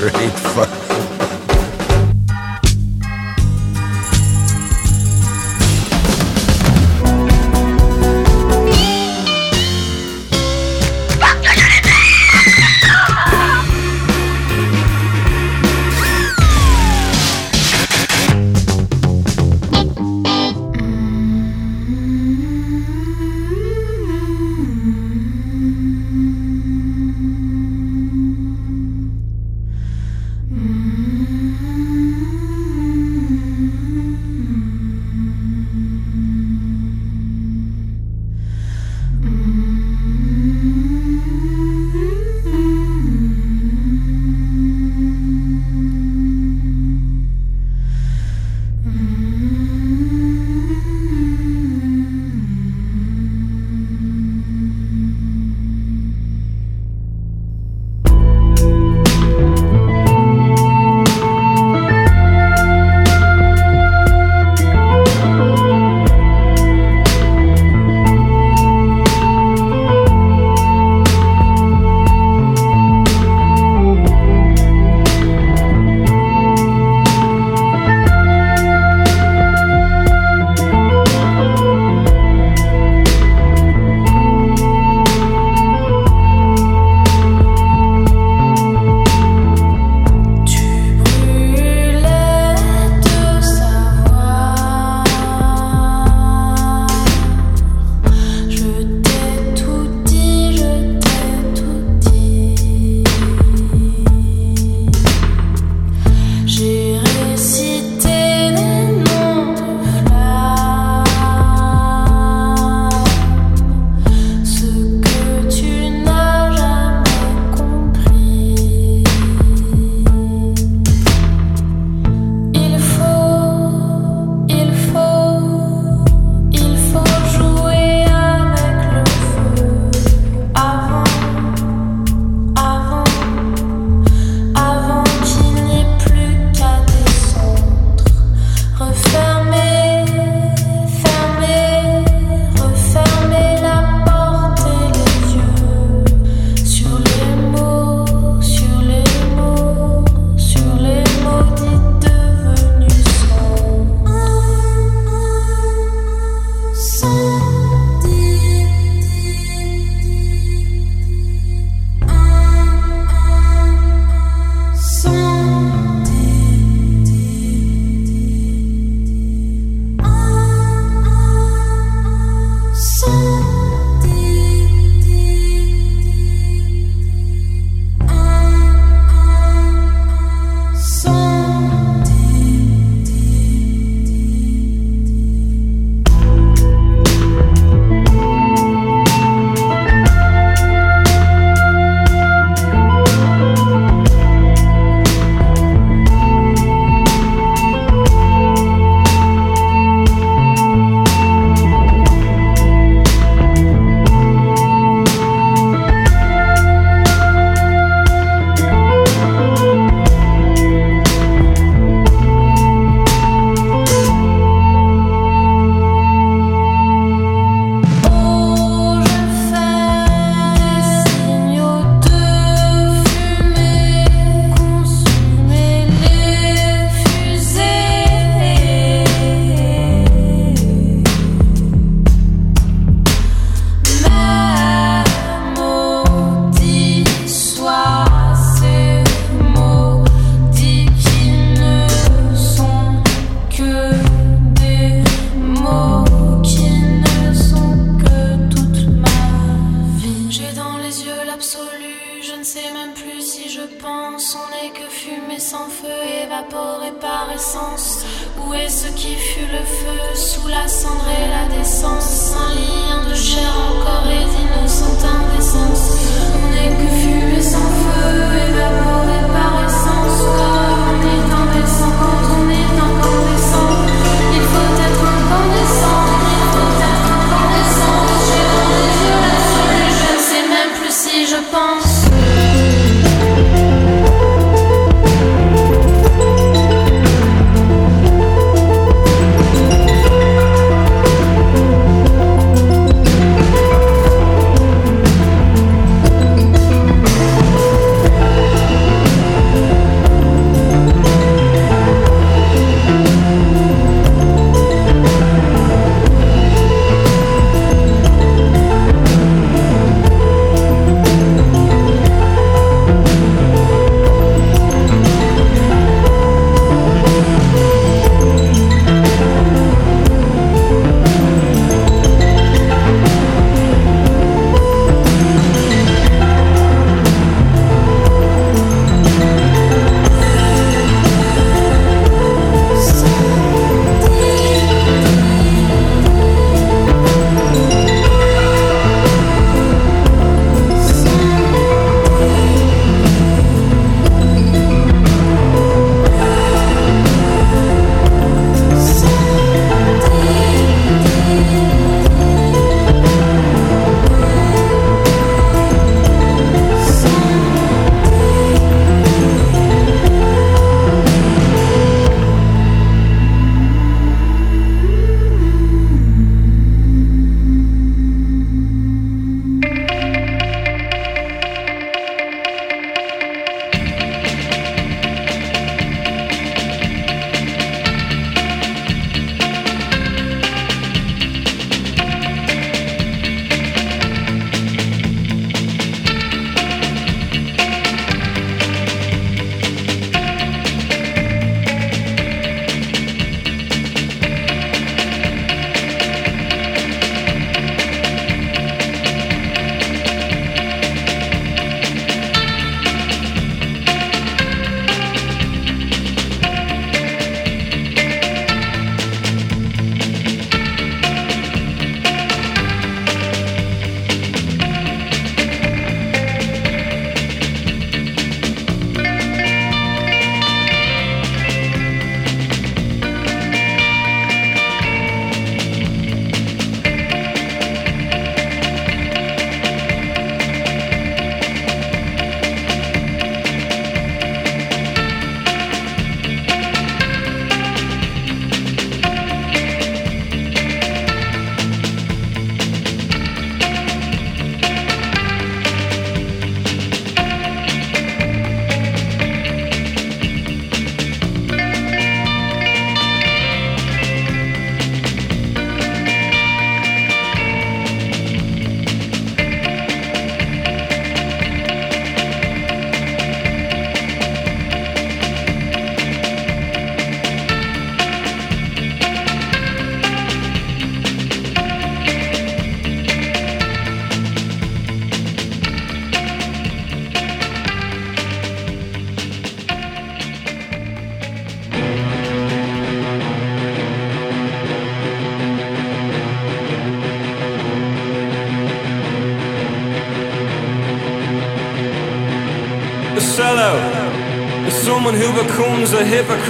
Great fuck.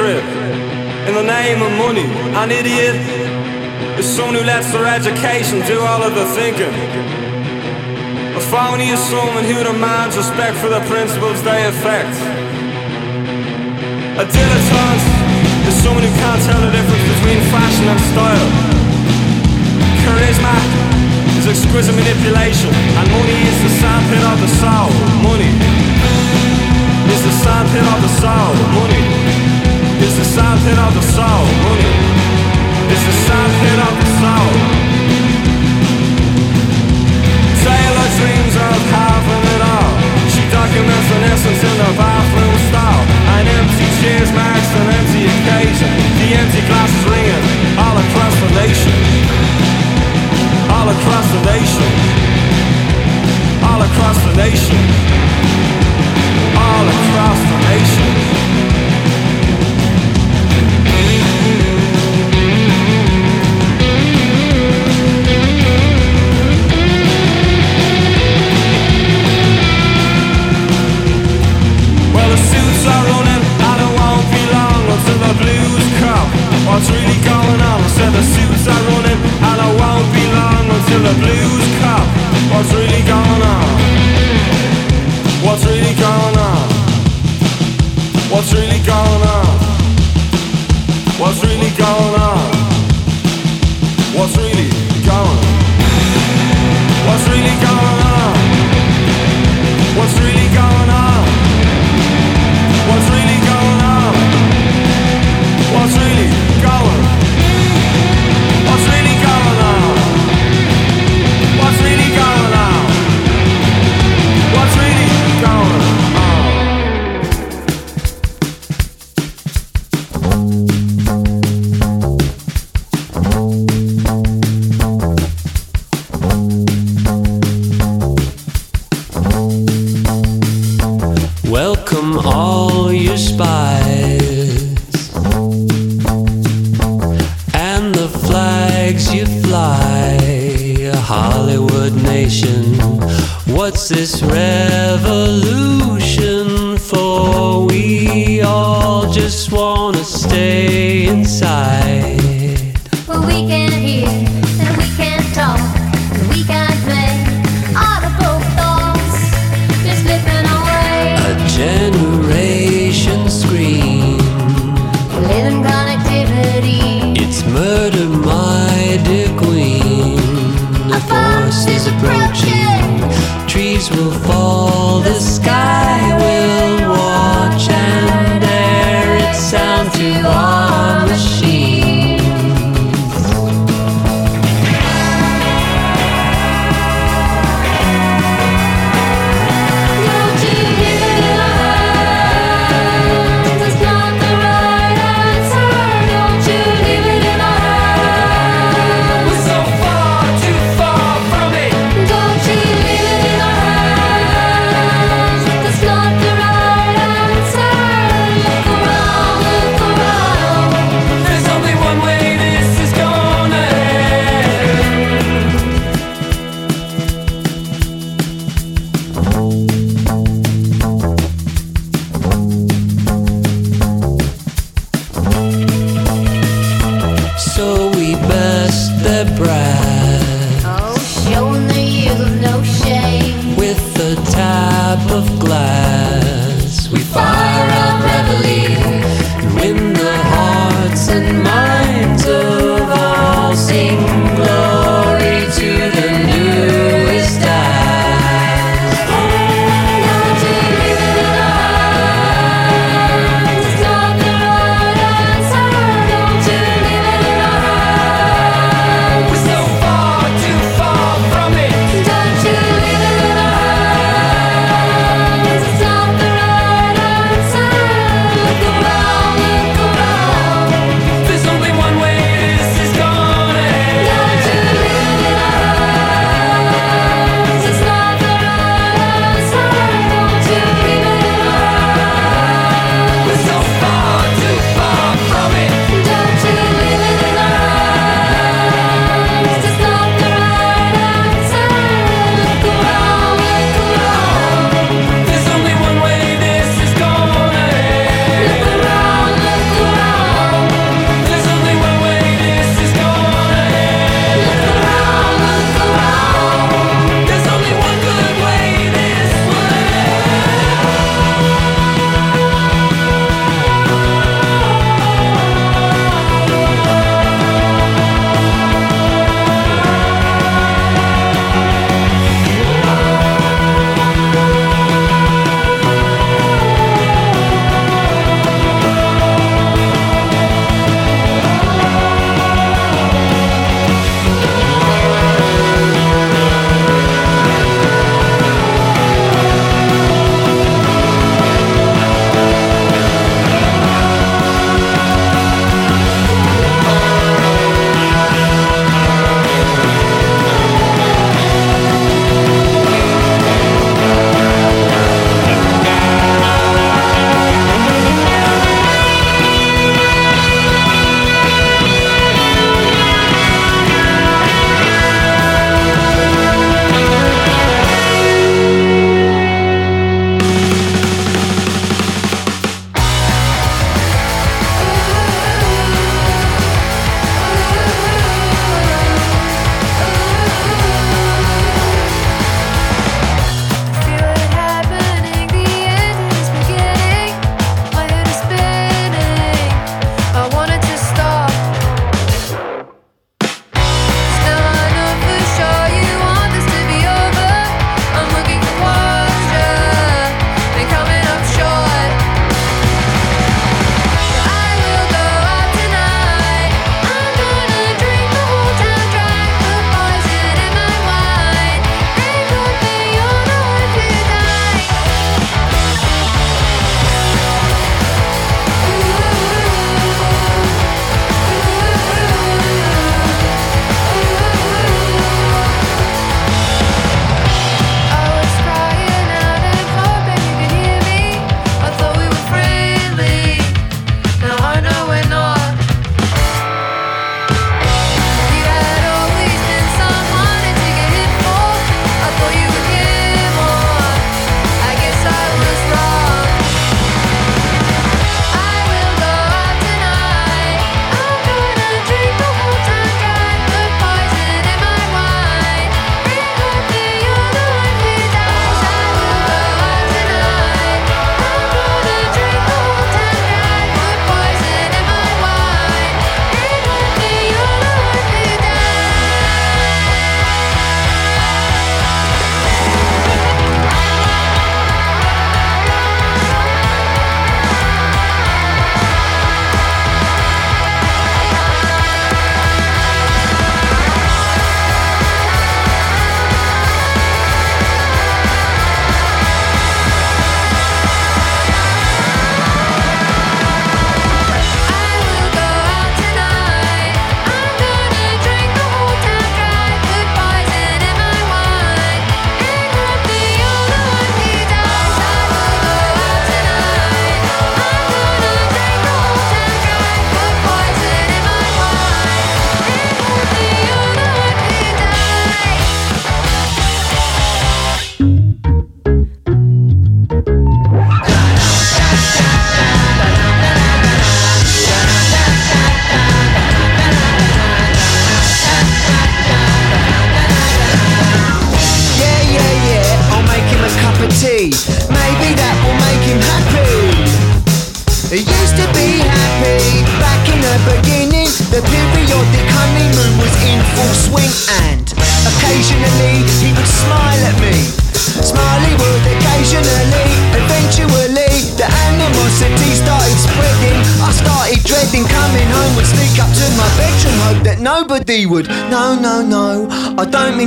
Hypocrite in the name of money. An idiot is someone who lets their education do all of the thinking. A phony is someone who demands respect for the principles they affect. A dilettante is someone who can't tell the difference between fashion and style. Charisma is exquisite manipulation, and money is the sandpit of the soul. Money is the sandpit of the soul. Money sandpit of the soul. Is the sandpit of the soul. Taylor dreams of having it all. She documents an essence in the bathroom stall. An empty cheers marks an empty occasion. The empty glass is ringing all across the nation. All across the nation. All across the nation. The force is approaching. Trees will fall, the sky will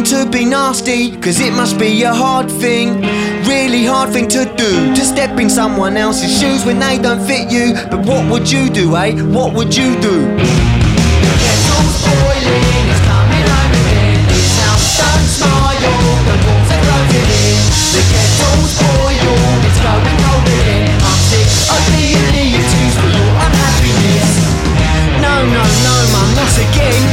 to be nasty, cause it must be a hard thing, really hard thing to do, to step in someone else's shoes when they don't fit you. But what would you do, eh? What would you do? Boiling, it's coming home again. This house don't smile, the walls are in. The boiled, it's going cold again. I'm sick of being the. No, no, no, again.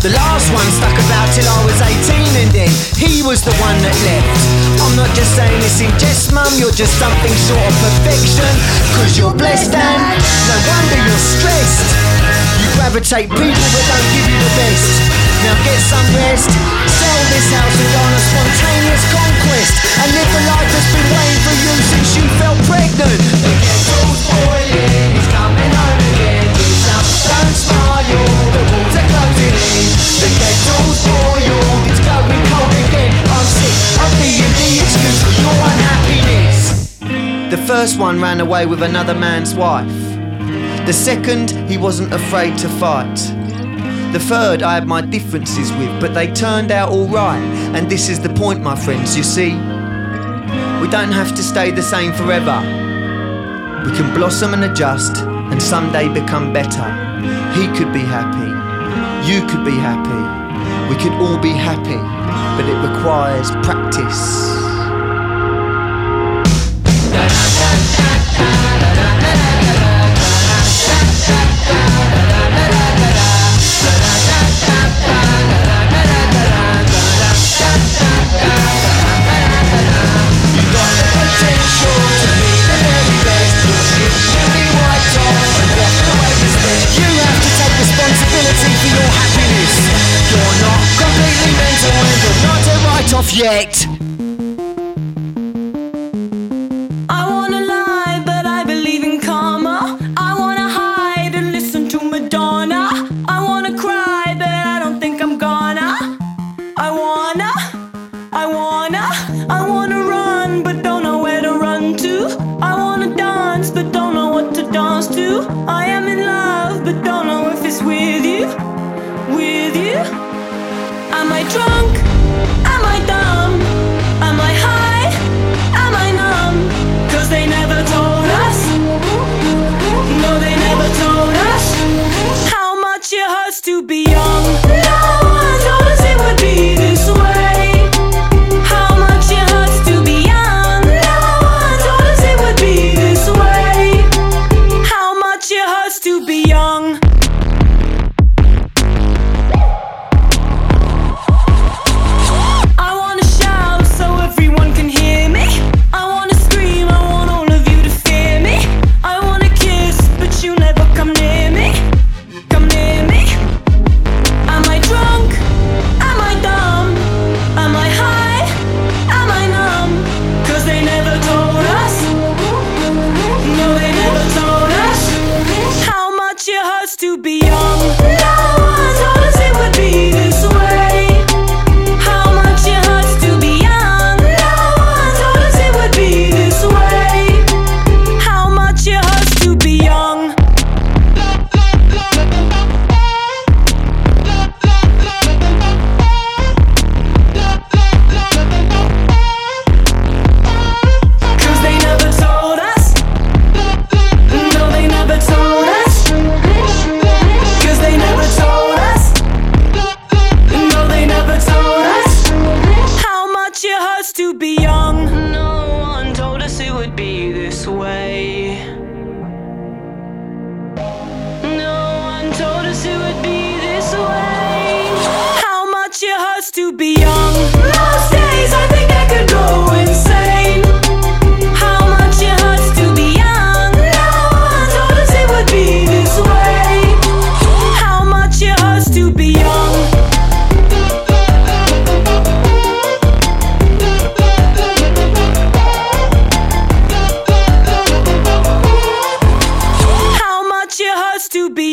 The last one stuck about till I was 18 and then he was the one that left. I'm not just saying this in jest, mum, you're just something short of perfection. Cause you're blessed and no wonder you're stressed. You gravitate people that don't give you the best. Now get some rest, sell this house and go on a spontaneous conquest. And live the life that's been waiting for you since you felt pregnant. The kettle's boiling, it's coming home first one ran away with another man's wife. The second, he wasn't afraid to fight. The third, I had my differences with, but they turned out alright. And this is the point, my friends, you see. We don't have to stay the same forever. We can blossom and adjust and someday become better. He could be happy. You could be happy. We could all be happy, but it requires practice. You're not completely mental and you're not a write-off yet.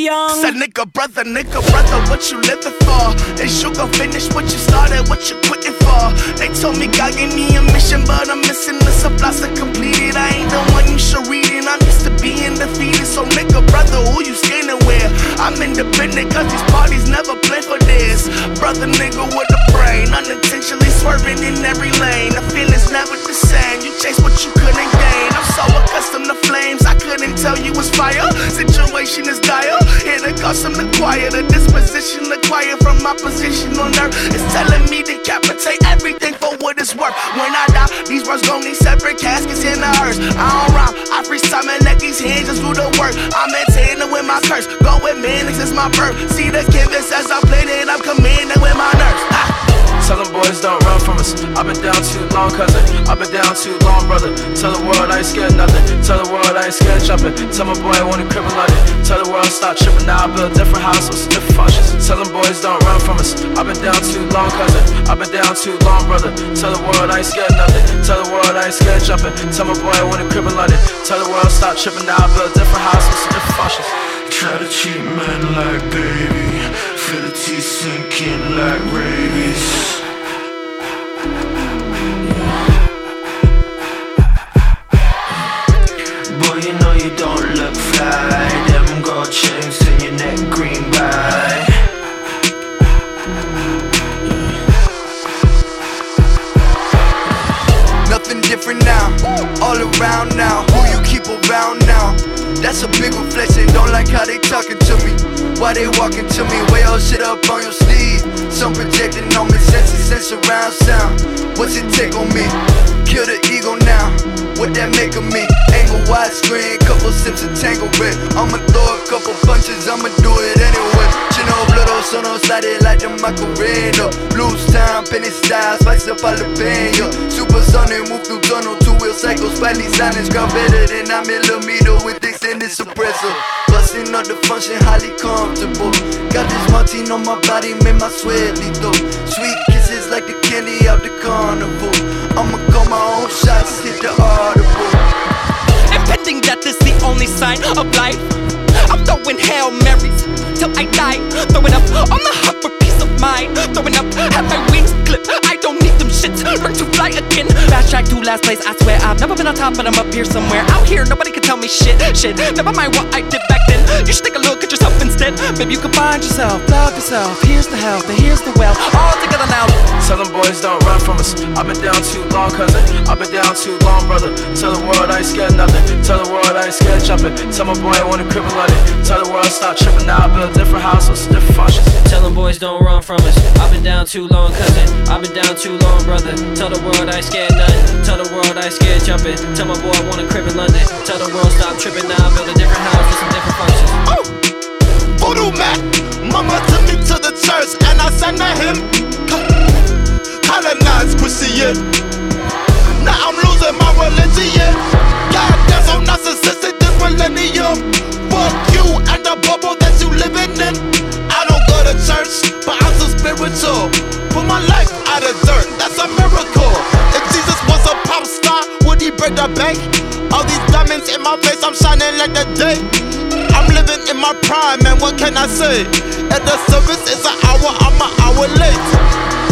Young. Said nigga, brother, nigga, brother, what you living for? Is you gon' finish what you started, what you for? They told me God gave me a mission, but I'm missing the supplies to complete it. I ain't the one you should read it. I'm used to being defeated, so nigga, brother, who you standing with? I'm independent, cause these parties never play for this. Brother, nigga, with a brain, unintentionally swerving in every lane. The feeling's never the same. You chase what you couldn't gain. I'm so accustomed to flames, I couldn't tell you it's fire. Situation is dire. Here to custom the quiet, the disposition acquired from my position on earth. It's telling me to decapitate everything for what it's worth. When I die, these words gon' need separate caskets in the hearse. I don't rhyme, I freestyle and let these hands just do the work. I'm maintaining with my curse. Go with me, it's my birth. See the canvas as I played it, I'm commanding with my nerves. Ah. Tell them boys don't run from us. I've been down too long, cousin. I've been down too long, brother. Tell the world I ain't scared nothing. Tell the world I ain't scared jumping. Tell my boy I to crib in London. Tell the world stop tripping now. I build different houses with different functions. Tell them boys don't run from us. I've been down too long, cousin. I've been down too long, brother. Tell the world I ain't scared nothing. Tell the world I ain't scared jumping. Tell my boy I to crib in London. Tell the world stop tripping now. I build different houses with different functions. Try to treat men like baby. Feel the teeth sinking like rabies. Look. Them gold chains in your neck, green by. Nothing different now, all around now. Who you keep around now? That's a big reflection. Don't like how they talking to me. Why they walking to me? Way all shit up on your sleeve. Some projecting on me, senses, sense around sound. What's it take on me? Kill the. What that make of me? Angle widescreen, couple sips of tangle red. I'ma throw a couple punches, I'ma do it anyway. Chino blodo, sono slide like the Macarena. Blues time, penny style, spice up. Super sonic, move through tunnel, two wheel cycles, slightly silence, ground better than a millimeter with extended suppressor. Busting up the function, highly comfortable. Got this Martine on my body, made my sweat lethal. Sweet kisses like the candy out the carnival. I'ma call my own shots, hit the audible. Impending death is the only sign of life. I'm throwing Hail Marys till I die. Throwing up on the hunt for peace of mind. Throwing up, have my wings clipped. I don't need them shits. Learn to fly again. Fast track to last place. I swear I've never been on top, but I'm up here somewhere. Out here, nobody can tell me shit. Shit, never mind what I did back then. You should take a look at yourself instead. Maybe you can find yourself, love yourself. Here's the help, and here's the well. All together now. Tell them boys don't run from us. I've been down too long, cousin. I've been down too long, brother. Tell the world I ain't scared nothing. Tell the world I ain't scared jumping. Tell my boy I want to crib in it. Tell the world stop tripping now. I build different houses, different functions. Tell them boys don't run from us. I've been down too long, cousin. I've been down too long, brother. Tell the world I ain't scared nothing. Tell the world I ain't scared jumping. Tell my boy I want a crib in London. Tell the world stop tripping now. Build a different house with some different functions. Oh, voodoo man. Mama took me to the church and I sang to him. Colonized Christian. Now I'm losing my religion. God, that's so narcissistic this millennium. Fuck you and the bubble that you living in. I church, but I'm so spiritual. Put my life out of dirt, that's a miracle. If Jesus was a pop star, would he break the bank? All these diamonds in my face, I'm shining like the day. I'm living in my prime, man. What can I say? If the service is an hour, I'm an hour late.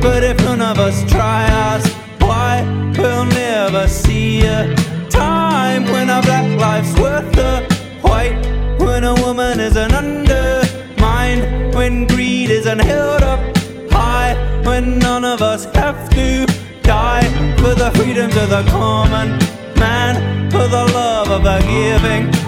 But if none of us try us, why we'll never see a time when our black life's worth the white. When a woman is an undermined, when greed isn't held up high, when none of us have to die for the freedoms of the common man, for the love of a giving.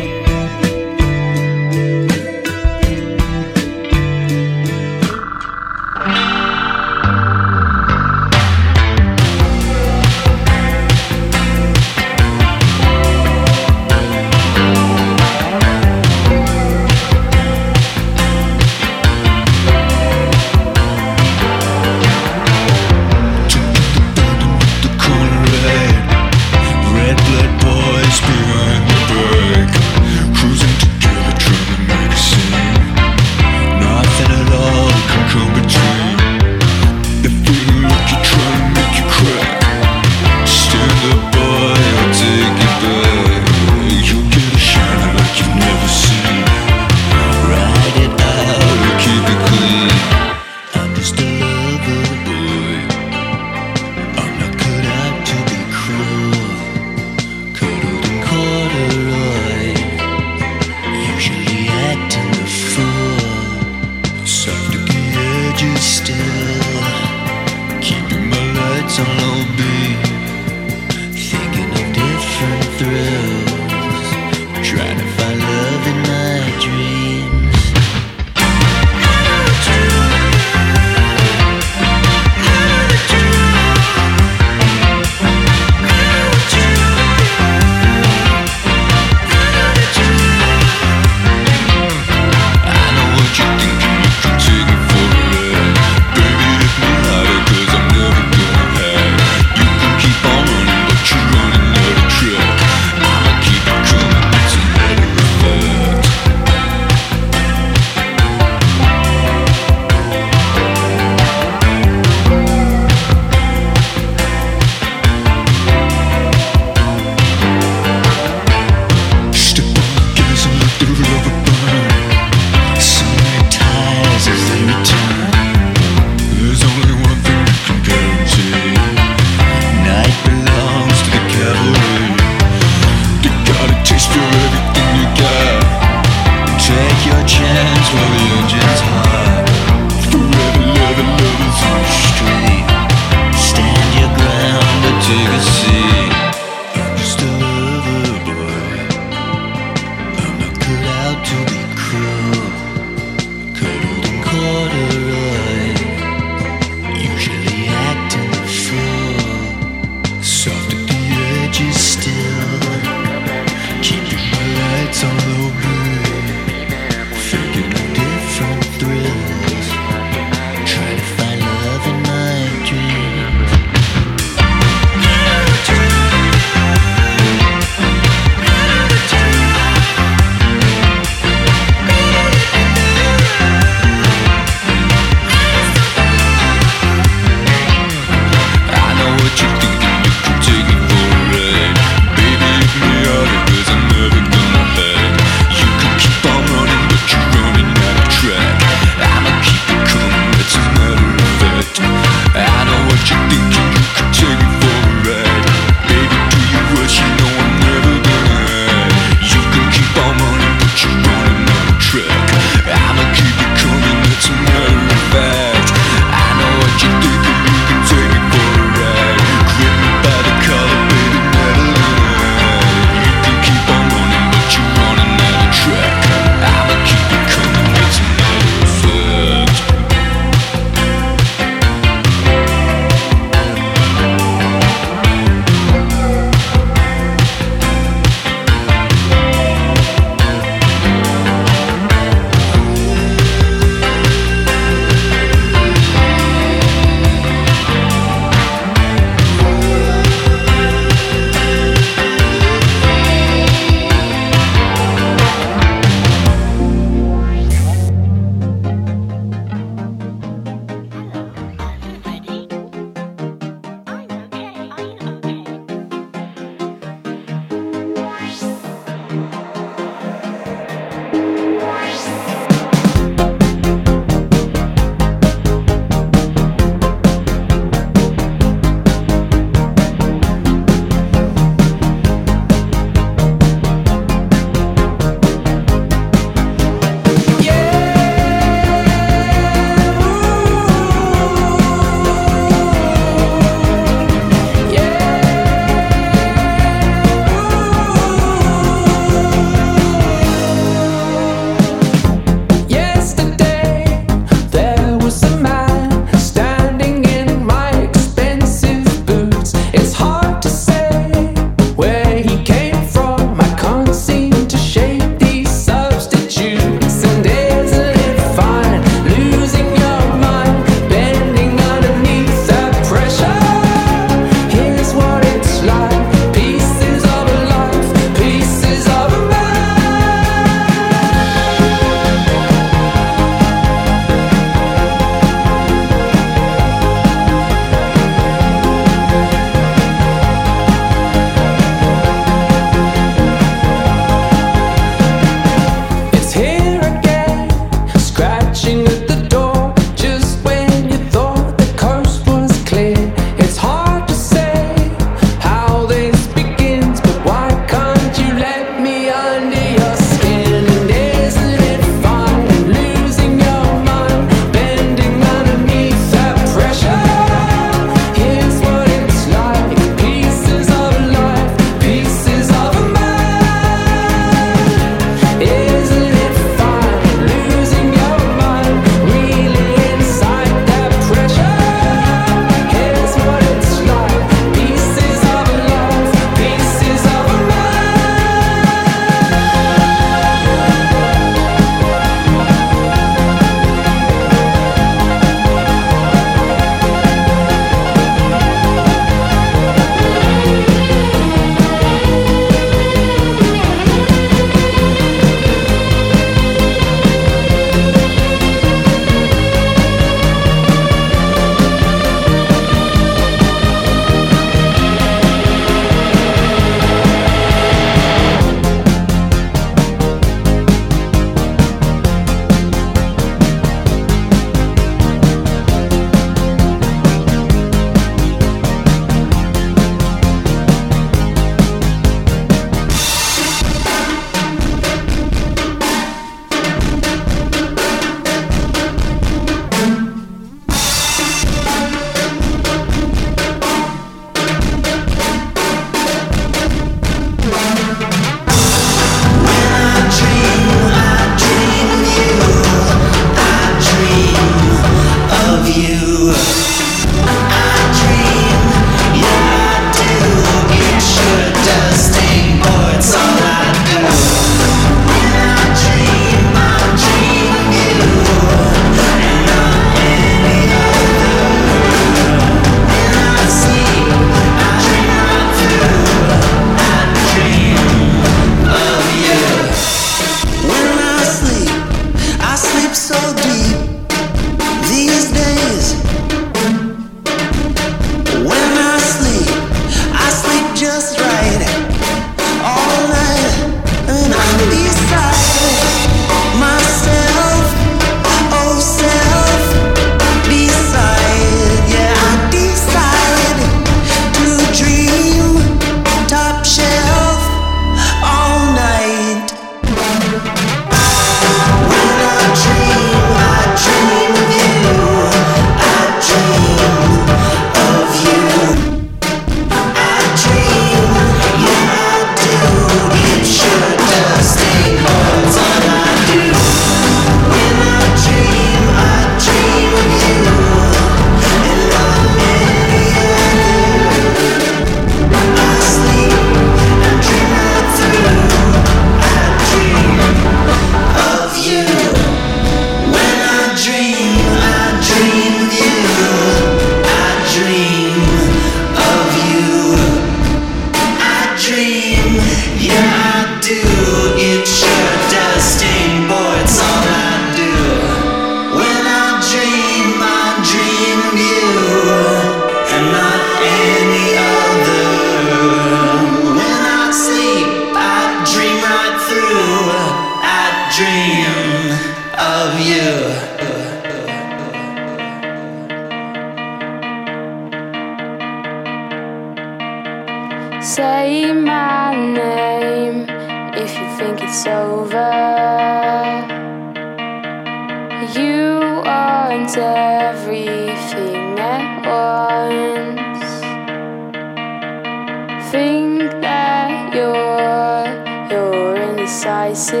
You're indecisive.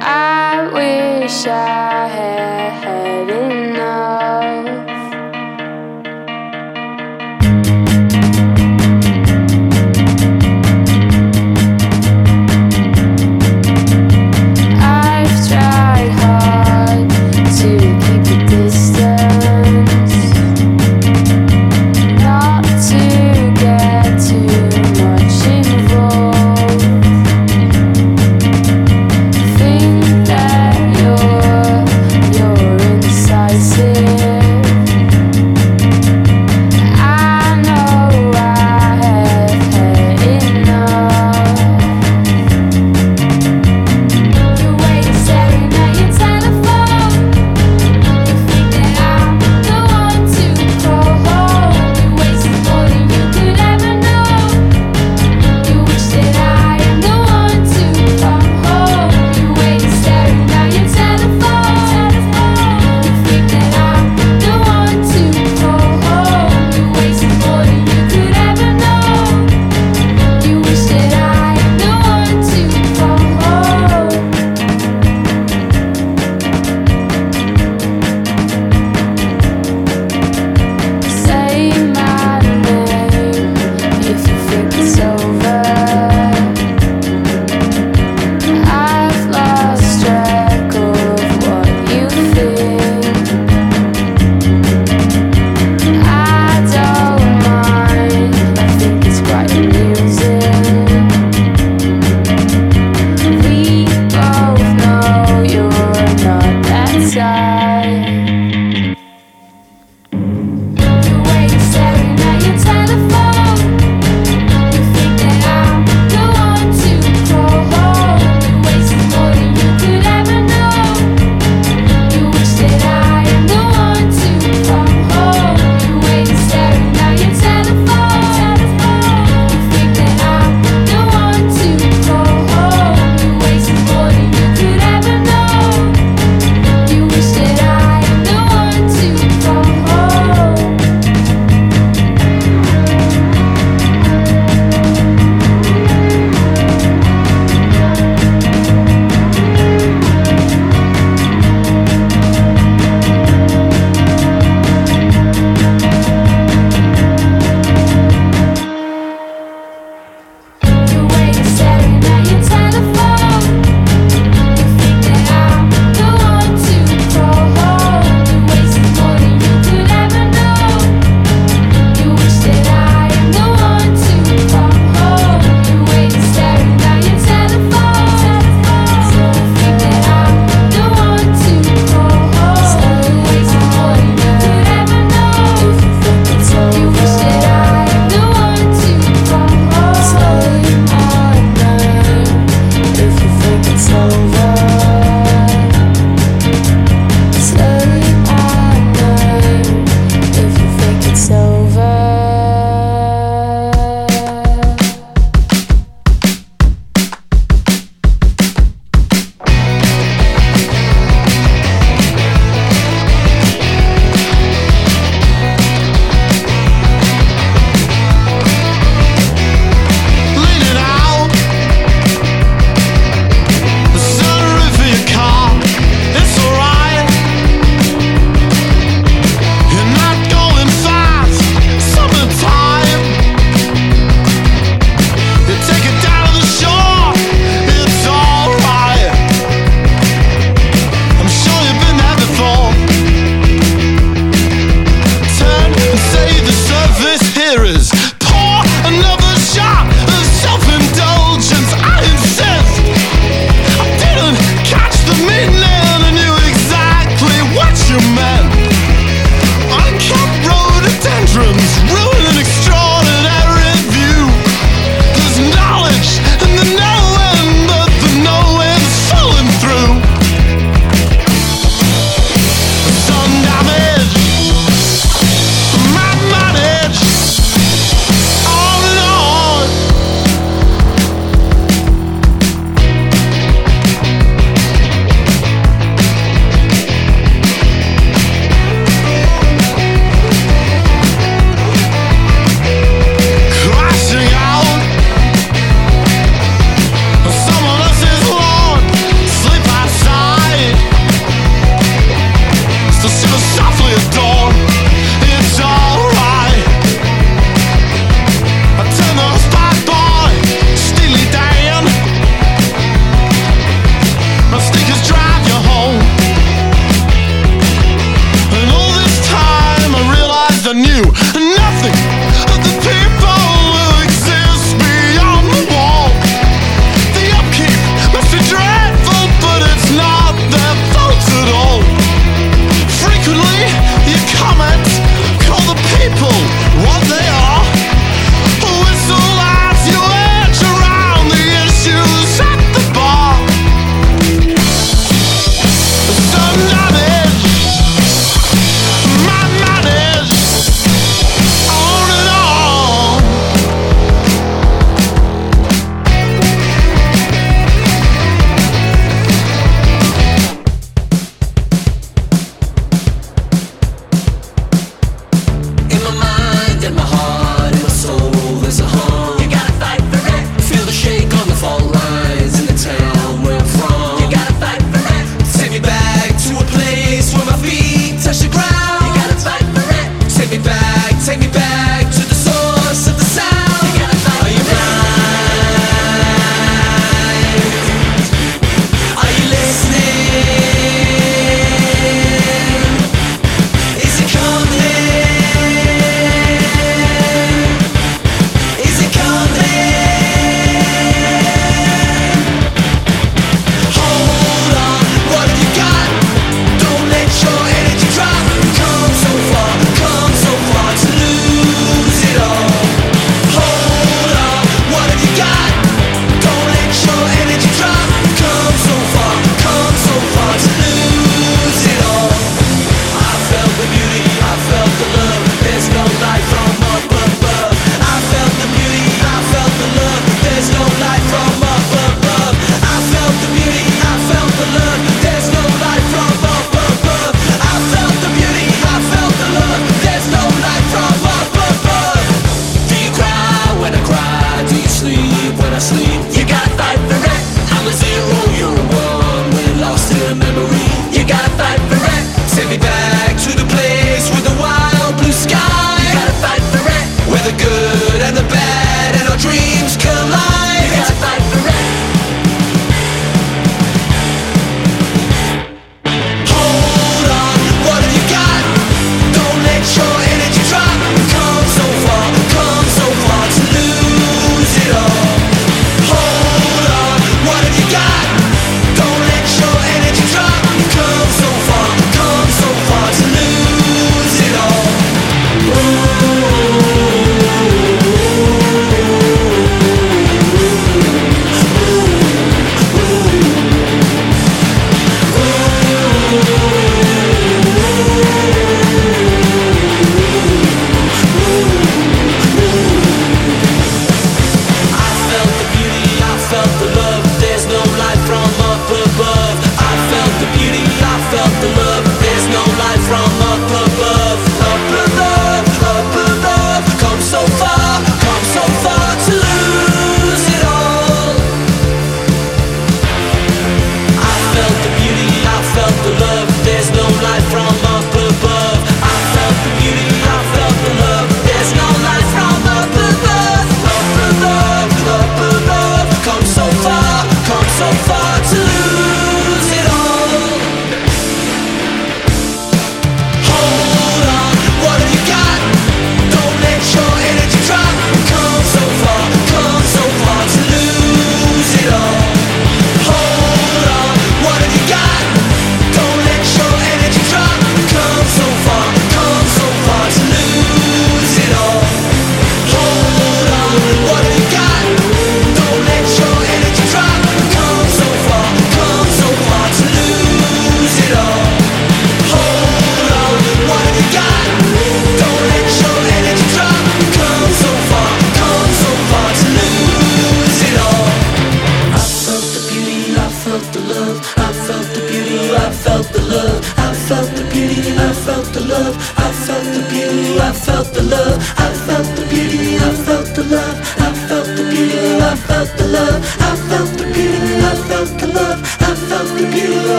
I wish I had had Bye.